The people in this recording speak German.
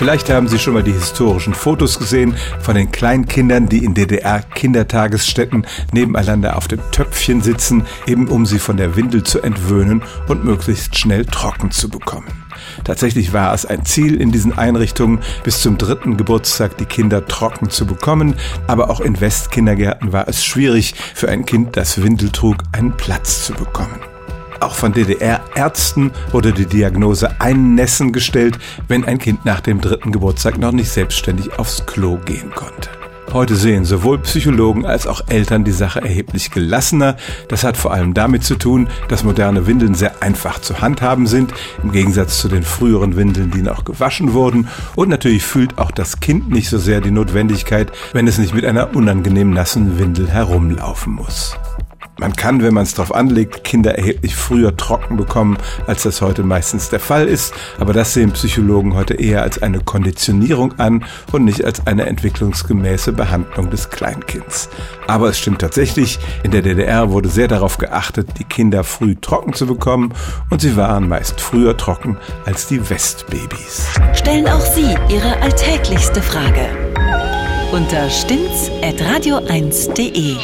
Vielleicht haben Sie schon mal die historischen Fotos gesehen von den Kleinkindern, die in DDR-Kindertagesstätten nebeneinander auf dem Töpfchen sitzen, eben um sie von der Windel zu entwöhnen und möglichst schnell trocken zu bekommen. Tatsächlich war es ein Ziel in diesen Einrichtungen, bis zum dritten Geburtstag die Kinder trocken zu bekommen, aber auch in Westkindergärten war es schwierig, für ein Kind, das Windel trug, einen Platz zu bekommen. Auch von DDR-Ärzten wurde die Diagnose Einnässen gestellt, wenn ein Kind nach dem dritten Geburtstag noch nicht selbstständig aufs Klo gehen konnte. Heute sehen sowohl Psychologen als auch Eltern die Sache erheblich gelassener. Das hat vor allem damit zu tun, dass moderne Windeln sehr einfach zu handhaben sind, im Gegensatz zu den früheren Windeln, die noch gewaschen wurden. Und natürlich fühlt auch das Kind nicht so sehr die Notwendigkeit, wenn es nicht mit einer unangenehm nassen Windel herumlaufen muss. Man kann, wenn man es darauf anlegt, Kinder erheblich früher trocken bekommen, als das heute meistens der Fall ist. Aber das sehen Psychologen heute eher als eine Konditionierung an und nicht als eine entwicklungsgemäße Behandlung des Kleinkinds. Aber es stimmt tatsächlich, in der DDR wurde sehr darauf geachtet, die Kinder früh trocken zu bekommen und sie waren meist früher trocken als die Westbabys. Stellen auch Sie Ihre alltäglichste Frage unter stimmtz.radio1.de.